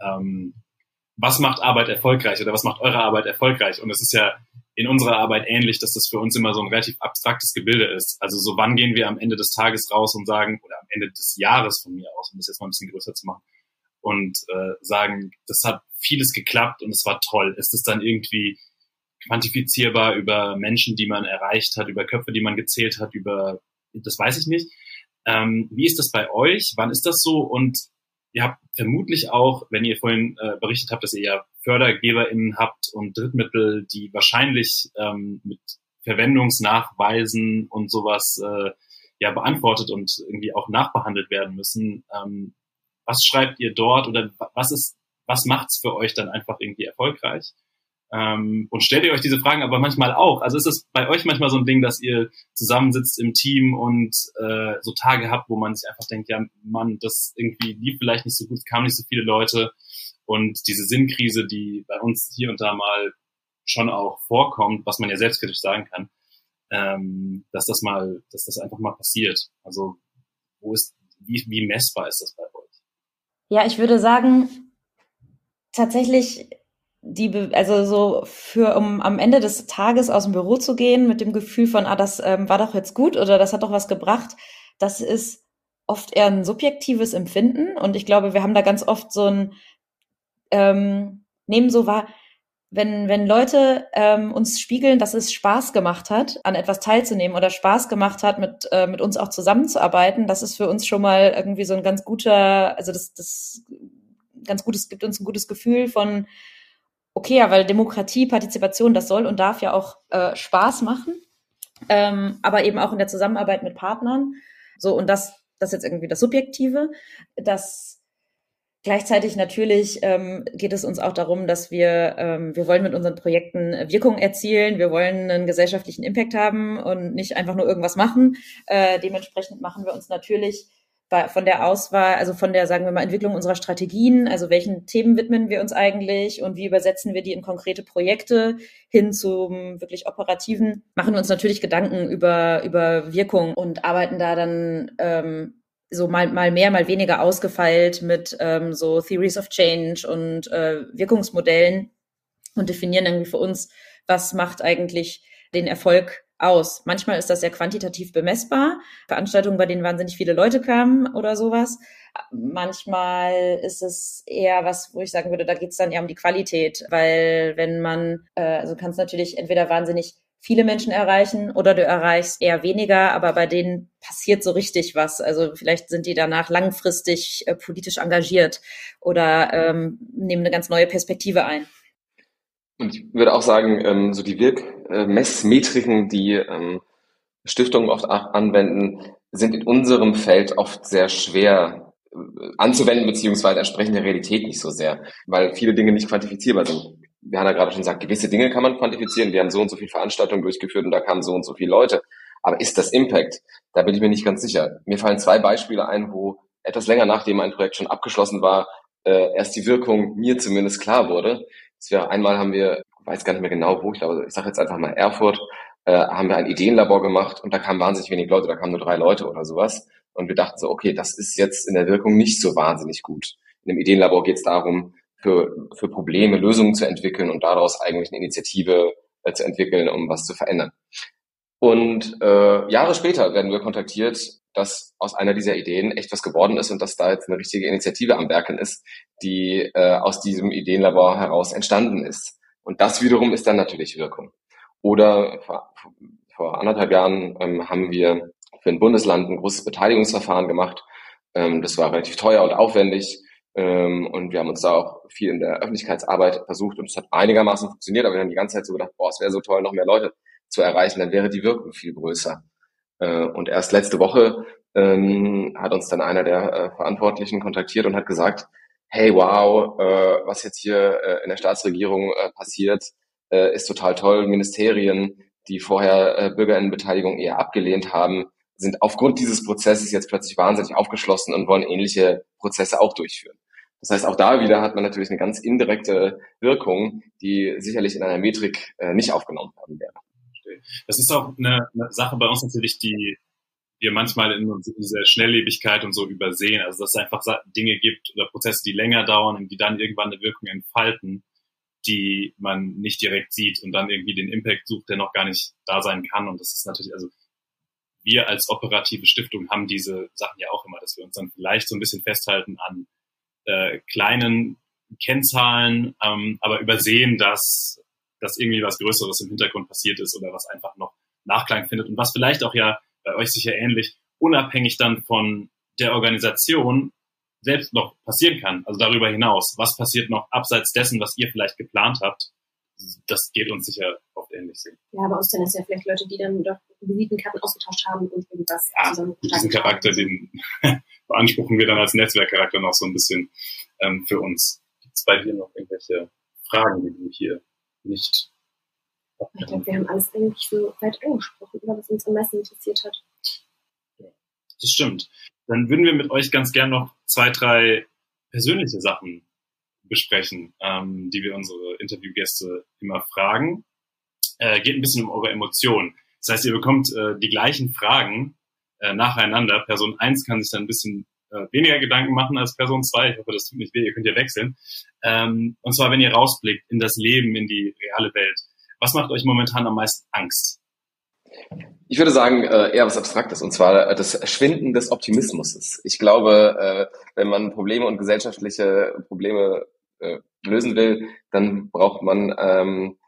Ähm, was macht Arbeit erfolgreich oder was macht eure Arbeit erfolgreich? Und es ist ja in unserer Arbeit ähnlich, dass das für uns immer so ein relativ abstraktes Gebilde ist. Also so wann gehen wir am Ende des Tages raus und sagen, oder am Ende des Jahres von mir aus, um das jetzt mal ein bisschen größer zu machen, und äh, sagen, das hat vieles geklappt und es war toll. Ist es dann irgendwie quantifizierbar über Menschen, die man erreicht hat, über Köpfe, die man gezählt hat, über, das weiß ich nicht. Ähm, wie ist das bei euch? Wann ist das so? Und ihr habt vermutlich auch, wenn ihr vorhin äh, berichtet habt, dass ihr ja FördergeberInnen habt und Drittmittel, die wahrscheinlich ähm, mit Verwendungsnachweisen und sowas äh, ja beantwortet und irgendwie auch nachbehandelt werden müssen. Ähm, was schreibt ihr dort oder was ist, was macht's für euch dann einfach irgendwie erfolgreich? Ähm, und stellt ihr euch diese Fragen aber manchmal auch. Also ist es bei euch manchmal so ein Ding, dass ihr zusammensitzt im Team und äh, so Tage habt, wo man sich einfach denkt, ja, Mann, das irgendwie lief vielleicht nicht so gut, kamen nicht so viele Leute und diese Sinnkrise, die bei uns hier und da mal schon auch vorkommt, was man ja selbstkritisch sagen kann, ähm, dass das mal, dass das einfach mal passiert. Also wo ist, wie, wie messbar ist das bei euch? Ja, ich würde sagen, tatsächlich die, also so für, um am Ende des Tages aus dem Büro zu gehen mit dem Gefühl von, ah, das ähm, war doch jetzt gut oder das hat doch was gebracht, das ist oft eher ein subjektives Empfinden und ich glaube, wir haben da ganz oft so ein, ähm, nehmen so wahr, wenn, wenn Leute ähm, uns spiegeln, dass es Spaß gemacht hat, an etwas teilzunehmen oder Spaß gemacht hat, mit, äh, mit uns auch zusammenzuarbeiten, das ist für uns schon mal irgendwie so ein ganz guter, also das, das ganz gutes, gibt uns ein gutes Gefühl von, okay, ja, weil Demokratie, Partizipation, das soll und darf ja auch äh, Spaß machen, ähm, aber eben auch in der Zusammenarbeit mit Partnern. So, und das, das ist jetzt irgendwie das Subjektive. Das gleichzeitig natürlich ähm, geht es uns auch darum, dass wir, ähm, wir wollen mit unseren Projekten Wirkung erzielen, wir wollen einen gesellschaftlichen Impact haben und nicht einfach nur irgendwas machen. Äh, dementsprechend machen wir uns natürlich von der Auswahl, also von der, sagen wir mal, Entwicklung unserer Strategien, also welchen Themen widmen wir uns eigentlich und wie übersetzen wir die in konkrete Projekte hin zum wirklich operativen, machen wir uns natürlich Gedanken über, über Wirkung und arbeiten da dann ähm, so mal, mal mehr, mal weniger ausgefeilt mit ähm, so Theories of Change und äh, Wirkungsmodellen und definieren irgendwie für uns, was macht eigentlich den Erfolg aus. Manchmal ist das sehr quantitativ bemessbar. Veranstaltungen, bei denen wahnsinnig viele Leute kamen oder sowas. Manchmal ist es eher was, wo ich sagen würde, da geht es dann eher um die Qualität, weil wenn man, äh, also kannst natürlich entweder wahnsinnig viele Menschen erreichen oder du erreichst eher weniger, aber bei denen passiert so richtig was. Also vielleicht sind die danach langfristig äh, politisch engagiert oder ähm, nehmen eine ganz neue Perspektive ein. Und ich würde auch sagen, ähm, so die Wirkmessmetriken, die ähm, Stiftungen oft anwenden, sind in unserem Feld oft sehr schwer äh, anzuwenden, beziehungsweise entsprechen der Realität nicht so sehr, weil viele Dinge nicht quantifizierbar sind. Wie Hanna gerade schon sagt, gewisse Dinge kann man quantifizieren. Wir haben so und so viele Veranstaltungen durchgeführt und da kamen so und so viele Leute. Aber ist das Impact? Da bin ich mir nicht ganz sicher. Mir fallen zwei Beispiele ein, wo etwas länger nachdem ein Projekt schon abgeschlossen war, äh, erst die Wirkung mir zumindest klar wurde. Das wäre einmal haben wir, weiß gar nicht mehr genau wo, ich glaube, ich sage jetzt einfach mal Erfurt, äh, haben wir ein Ideenlabor gemacht und da kamen wahnsinnig wenig Leute, da kamen nur drei Leute oder sowas. Und wir dachten so, okay, das ist jetzt in der Wirkung nicht so wahnsinnig gut. In dem Ideenlabor geht es darum, für, für Probleme Lösungen zu entwickeln und daraus eigentlich eine Initiative äh, zu entwickeln, um was zu verändern. Und äh, Jahre später werden wir kontaktiert, dass aus einer dieser Ideen echt was geworden ist und dass da jetzt eine richtige Initiative am Werken ist, die äh, aus diesem Ideenlabor heraus entstanden ist. Und das wiederum ist dann natürlich Wirkung. Oder vor, vor anderthalb Jahren ähm, haben wir für ein Bundesland ein großes Beteiligungsverfahren gemacht. Ähm, das war relativ teuer und aufwendig. Ähm, und wir haben uns da auch viel in der Öffentlichkeitsarbeit versucht und es hat einigermaßen funktioniert, aber wir haben die ganze Zeit so gedacht, boah, es wäre so toll, noch mehr Leute zu erreichen, dann wäre die Wirkung viel größer. Äh, und erst letzte Woche ähm, hat uns dann einer der äh, Verantwortlichen kontaktiert und hat gesagt, hey, wow, äh, was jetzt hier äh, in der Staatsregierung äh, passiert, äh, ist total toll. Ministerien, die vorher Bürgerinnenbeteiligung eher abgelehnt haben, sind aufgrund dieses Prozesses jetzt plötzlich wahnsinnig aufgeschlossen und wollen ähnliche Prozesse auch durchführen. Das heißt, auch da wieder hat man natürlich eine ganz indirekte Wirkung, die sicherlich in einer Metrik äh, nicht aufgenommen werden wäre. Das ist auch eine, eine Sache bei uns natürlich, die wir manchmal in dieser Schnelllebigkeit und so übersehen. Also dass es einfach Dinge gibt oder Prozesse, die länger dauern und die dann irgendwann eine Wirkung entfalten, die man nicht direkt sieht und dann irgendwie den Impact sucht, der noch gar nicht da sein kann. Und das ist natürlich, also wir als operative Stiftung haben diese Sachen ja auch immer, dass wir uns dann vielleicht so ein bisschen festhalten an äh, kleinen Kennzahlen, ähm, aber übersehen, dass, dass irgendwie was Größeres im Hintergrund passiert ist oder was einfach noch Nachklang findet und was vielleicht auch ja bei euch sicher ähnlich, unabhängig dann von der Organisation selbst noch passieren kann. Also darüber hinaus, was passiert noch abseits dessen, was ihr vielleicht geplant habt, das geht uns sicher oft ähnlich sehen. Ja, uns sind es ja vielleicht Leute, die dann doch Visitenkarten ausgetauscht haben und irgendwas ja, zusammen. Diesen Charakter, den beanspruchen wir dann als Netzwerkcharakter noch so ein bisschen ähm, für uns. Gibt es bei dir noch irgendwelche Fragen, die du hier nicht ich glaube, wir haben alles eigentlich so weit angesprochen, oder was uns am meisten interessiert hat. Das stimmt. Dann würden wir mit euch ganz gern noch zwei, drei persönliche Sachen besprechen, ähm, die wir unsere Interviewgäste immer fragen. Äh, geht ein bisschen um eure Emotionen. Das heißt, ihr bekommt äh, die gleichen Fragen äh, nacheinander. Person 1 kann sich dann ein bisschen äh, weniger Gedanken machen als Person 2. Ich hoffe, das tut nicht weh, ihr könnt ja wechseln. Ähm, und zwar, wenn ihr rausblickt in das Leben, in die reale Welt. Was macht euch momentan am meisten Angst? Ich würde sagen, äh, eher was Abstraktes, und zwar äh, das Schwinden des Optimismus. Ich glaube, äh, wenn man Probleme und gesellschaftliche Probleme äh, lösen will, dann braucht man ähm,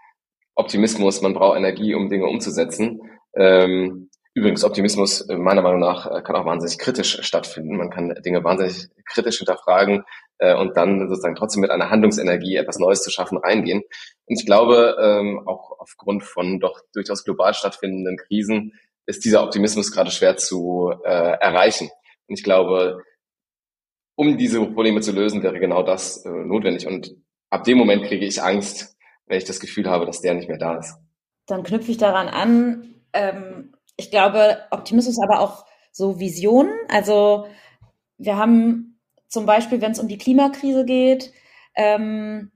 Optimismus, man braucht Energie, um Dinge umzusetzen. Ähm, übrigens, Optimismus äh, meiner Meinung nach äh, kann auch wahnsinnig kritisch stattfinden. Man kann Dinge wahnsinnig kritisch hinterfragen äh, und dann sozusagen trotzdem mit einer Handlungsenergie etwas Neues zu schaffen reingehen. Und ich glaube, ähm, auch aufgrund von doch durchaus global stattfindenden Krisen ist dieser Optimismus gerade schwer zu äh, erreichen. Und ich glaube, um diese Probleme zu lösen, wäre genau das äh, notwendig. Und ab dem Moment kriege ich Angst, wenn ich das Gefühl habe, dass der nicht mehr da ist. Dann knüpfe ich daran an. Ähm, ich glaube, Optimismus aber auch so Visionen. Also wir haben zum Beispiel, wenn es um die Klimakrise geht, ähm,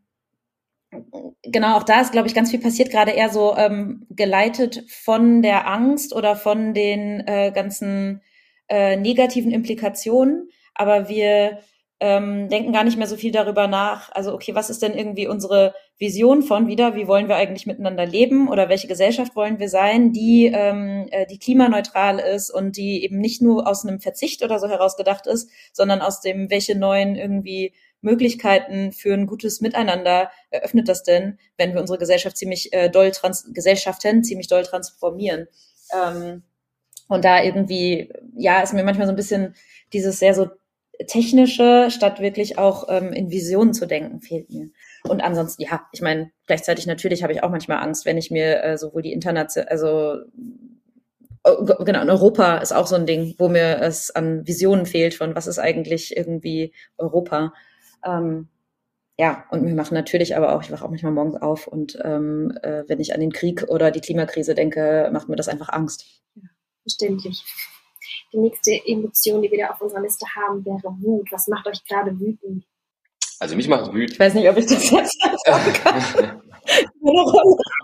genau, auch da ist, glaube ich, ganz viel passiert, gerade eher so ähm, geleitet von der Angst oder von den äh, ganzen äh, negativen Implikationen aber wir ähm, denken gar nicht mehr so viel darüber nach. Also, okay, was ist denn irgendwie unsere Vision von wieder? Wie wollen wir eigentlich miteinander leben oder welche Gesellschaft wollen wir sein, die, ähm, äh, die klimaneutral ist und die eben nicht nur aus einem Verzicht oder so heraus gedacht ist, sondern aus dem, welche neuen irgendwie Möglichkeiten für ein gutes Miteinander eröffnet das denn, wenn wir unsere Gesellschaft ziemlich äh, doll trans Gesellschaften ziemlich doll transformieren. Ähm, und da irgendwie, ja, ist mir manchmal so ein bisschen dieses sehr so technische, statt wirklich auch ähm, in Visionen zu denken, fehlt mir. Und ansonsten, ja, ich meine, gleichzeitig natürlich habe ich auch manchmal Angst, wenn ich mir äh, sowohl die Internation, also äh, genau, in Europa ist auch so ein Ding, wo mir es an Visionen fehlt von was ist eigentlich irgendwie Europa. Ähm, ja, und wir machen natürlich aber auch, ich wache auch manchmal morgens auf und ähm, äh, wenn ich an den Krieg oder die Klimakrise denke, macht mir das einfach Angst. Ja, verständlich. Die nächste Emotion, die wir da auf unserer Liste haben, wäre Wut. Was macht euch gerade wütend? Also mich macht wütend. Ich weiß nicht, ob ich das jetzt sagen kann.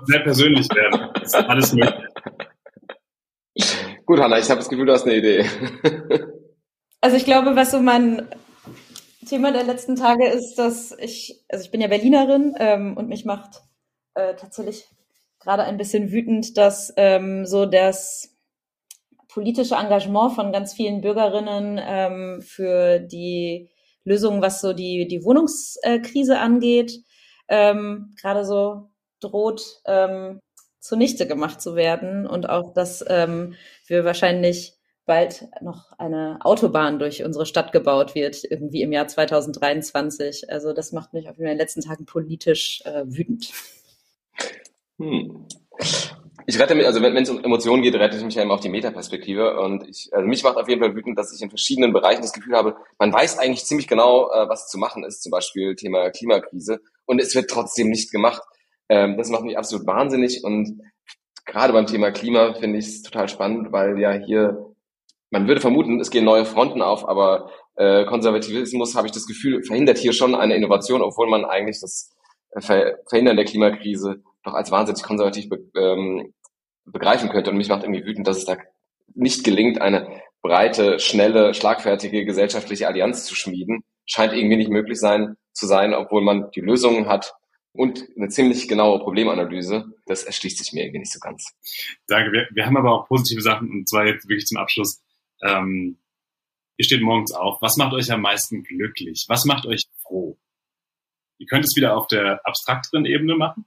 Sehr persönlich werden. Das ist alles möglich. Gut, Hanna, ich habe das Gefühl, du hast eine Idee. Also ich glaube, was so mein Thema der letzten Tage ist, dass ich, also ich bin ja Berlinerin ähm, und mich macht äh, tatsächlich gerade ein bisschen wütend, dass ähm, so das politische Engagement von ganz vielen Bürgerinnen ähm, für die Lösung, was so die, die Wohnungskrise angeht, ähm, gerade so droht ähm, zunichte gemacht zu werden und auch, dass ähm, wir wahrscheinlich bald noch eine Autobahn durch unsere Stadt gebaut wird, irgendwie im Jahr 2023. Also das macht mich auf in den letzten Tagen politisch äh, wütend. Hm. Ich rette mich, also wenn es um Emotionen geht, rette ich mich ja immer auf die Metaperspektive. Und ich, also mich macht auf jeden Fall wütend, dass ich in verschiedenen Bereichen das Gefühl habe, man weiß eigentlich ziemlich genau, äh, was zu machen ist, zum Beispiel Thema Klimakrise, und es wird trotzdem nicht gemacht. Ähm, das macht mich absolut wahnsinnig. Und gerade beim Thema Klima finde ich es total spannend, weil ja hier man würde vermuten, es gehen neue Fronten auf, aber äh, Konservativismus, habe ich das Gefühl, verhindert hier schon eine Innovation, obwohl man eigentlich das äh, Ver Verhindern der Klimakrise doch als wahnsinnig konservativ ähm, begreifen könnte. Und mich macht irgendwie wütend, dass es da nicht gelingt, eine breite, schnelle, schlagfertige gesellschaftliche Allianz zu schmieden. Scheint irgendwie nicht möglich sein zu sein, obwohl man die Lösungen hat und eine ziemlich genaue Problemanalyse. Das erschließt sich mir irgendwie nicht so ganz. Danke. Wir, wir haben aber auch positive Sachen und zwar jetzt wirklich zum Abschluss ähm, ihr steht morgens auf. Was macht euch am meisten glücklich? Was macht euch froh? Ihr könnt es wieder auf der abstrakteren Ebene machen,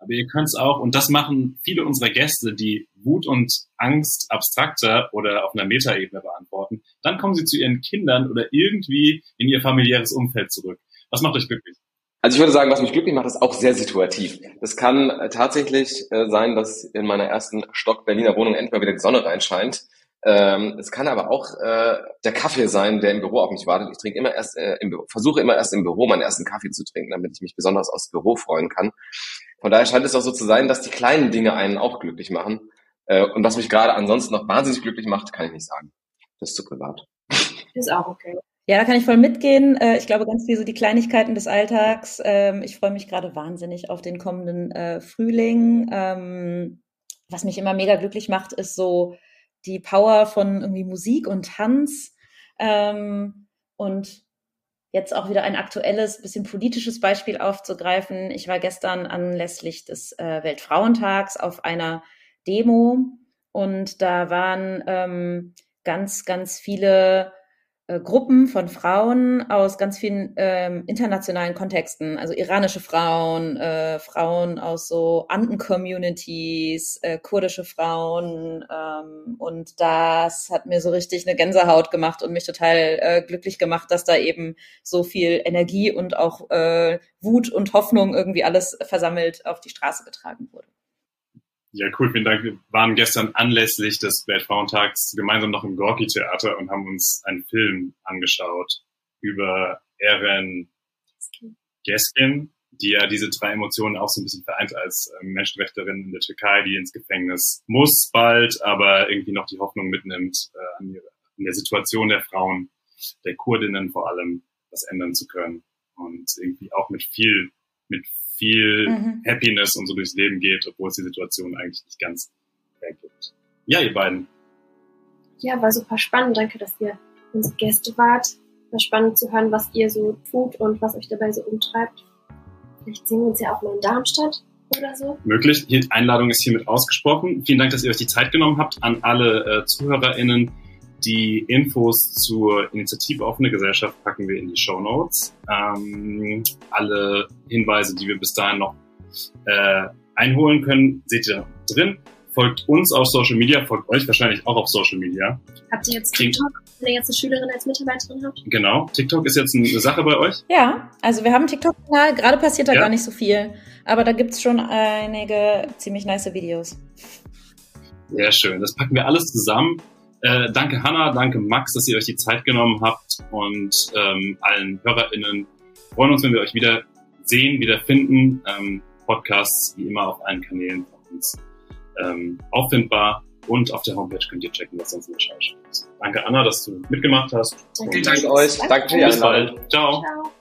aber ihr könnt es auch, und das machen viele unserer Gäste, die Wut und Angst abstrakter oder auf einer Metaebene beantworten, dann kommen sie zu ihren Kindern oder irgendwie in ihr familiäres Umfeld zurück. Was macht euch glücklich? Also ich würde sagen, was mich glücklich macht, ist auch sehr situativ. Es kann tatsächlich äh, sein, dass in meiner ersten Stock Berliner Wohnung endlich mal wieder die Sonne reinscheint ähm, es kann aber auch äh, der Kaffee sein, der im Büro auf mich wartet. Ich trinke immer erst äh, im Büro, versuche immer erst im Büro meinen ersten Kaffee zu trinken, damit ich mich besonders aufs Büro freuen kann. Von daher scheint es auch so zu sein, dass die kleinen Dinge einen auch glücklich machen. Äh, und was mich gerade ansonsten noch wahnsinnig glücklich macht, kann ich nicht sagen. Das ist zu privat. Ist auch okay. Ja, da kann ich voll mitgehen. Äh, ich glaube, ganz viel so die Kleinigkeiten des Alltags. Ähm, ich freue mich gerade wahnsinnig auf den kommenden äh, Frühling. Ähm, was mich immer mega glücklich macht, ist so die Power von irgendwie Musik und Tanz. Ähm, und jetzt auch wieder ein aktuelles, bisschen politisches Beispiel aufzugreifen. Ich war gestern anlässlich des äh, Weltfrauentags auf einer Demo und da waren ähm, ganz, ganz viele Gruppen von Frauen aus ganz vielen ähm, internationalen Kontexten, also iranische Frauen, äh, Frauen aus so Anden-Communities, äh, kurdische Frauen ähm, und das hat mir so richtig eine Gänsehaut gemacht und mich total äh, glücklich gemacht, dass da eben so viel Energie und auch äh, Wut und Hoffnung irgendwie alles versammelt auf die Straße getragen wurde. Ja, cool, vielen Dank. Wir waren gestern anlässlich des Weltfrauentags gemeinsam noch im Gorki-Theater und haben uns einen Film angeschaut über Erin Geskin, die ja diese zwei Emotionen auch so ein bisschen vereint als ähm, Menschenrechterin in der Türkei, die ins Gefängnis muss bald, aber irgendwie noch die Hoffnung mitnimmt, äh, an der Situation der Frauen, der Kurdinnen vor allem, was ändern zu können. Und irgendwie auch mit viel, mit viel mhm. Happiness und so durchs Leben geht, obwohl es die Situation eigentlich nicht ganz fair gibt. Ja, ihr beiden. Ja, war super spannend. Danke, dass ihr unsere Gäste wart. War spannend zu hören, was ihr so tut und was euch dabei so umtreibt. Vielleicht sehen wir uns ja auch mal in Darmstadt oder so. Möglich. Die Einladung ist hiermit ausgesprochen. Vielen Dank, dass ihr euch die Zeit genommen habt. An alle äh, ZuhörerInnen, die Infos zur Initiative Offene Gesellschaft packen wir in die Show Notes. Ähm, alle Hinweise, die wir bis dahin noch äh, einholen können, seht ihr drin. Folgt uns auf Social Media, folgt euch wahrscheinlich auch auf Social Media. Habt ihr jetzt TikTok, wenn ihr jetzt eine Schülerin als Mitarbeiterin habt? Genau, TikTok ist jetzt eine Sache bei euch? Ja, also wir haben einen TikTok-Kanal, gerade passiert da ja. gar nicht so viel, aber da gibt's schon einige ziemlich nice Videos. Sehr schön, das packen wir alles zusammen äh, danke Hanna, danke Max, dass ihr euch die Zeit genommen habt und ähm, allen HörerInnen freuen uns, wenn wir euch wieder sehen, wieder finden. Ähm, Podcasts wie immer auf allen Kanälen von uns ähm, auffindbar und auf der Homepage könnt ihr checken, was sonst in der Schau ist. Danke Anna, dass du mitgemacht hast. Vielen Dank euch. Danke Bis bald. Ciao. Ciao.